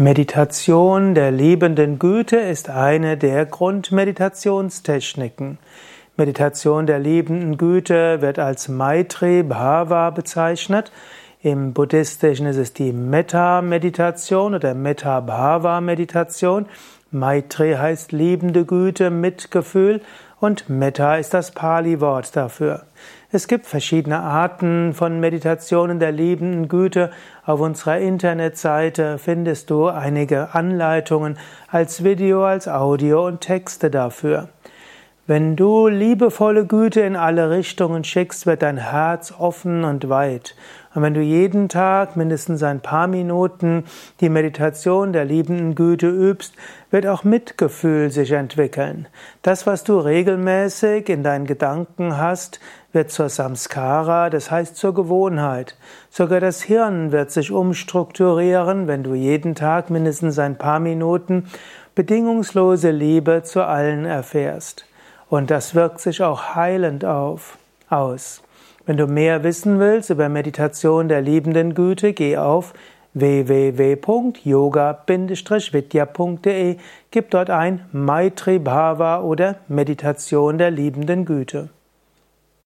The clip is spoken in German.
Meditation der liebenden Güte ist eine der Grundmeditationstechniken. Meditation der liebenden Güte wird als Maitri Bhava bezeichnet. Im Buddhistischen ist es die Metta-Meditation oder Metta-Bhava-Meditation. Maitri heißt liebende Güte, Mitgefühl und Metta ist das Pali-Wort dafür. Es gibt verschiedene Arten von Meditationen der liebenden Güte. Auf unserer Internetseite findest du einige Anleitungen als Video, als Audio und Texte dafür. Wenn du liebevolle Güte in alle Richtungen schickst, wird dein Herz offen und weit. Und wenn du jeden Tag mindestens ein paar Minuten die Meditation der liebenden Güte übst, wird auch Mitgefühl sich entwickeln. Das, was du regelmäßig in deinen Gedanken hast, wird zur Samskara, das heißt zur Gewohnheit. Sogar das Hirn wird sich umstrukturieren, wenn du jeden Tag mindestens ein paar Minuten bedingungslose Liebe zu allen erfährst. Und das wirkt sich auch heilend auf, aus. Wenn du mehr wissen willst über Meditation der liebenden Güte, geh auf www.yoga-vidya.de, gib dort ein Maitri Bhava oder Meditation der liebenden Güte.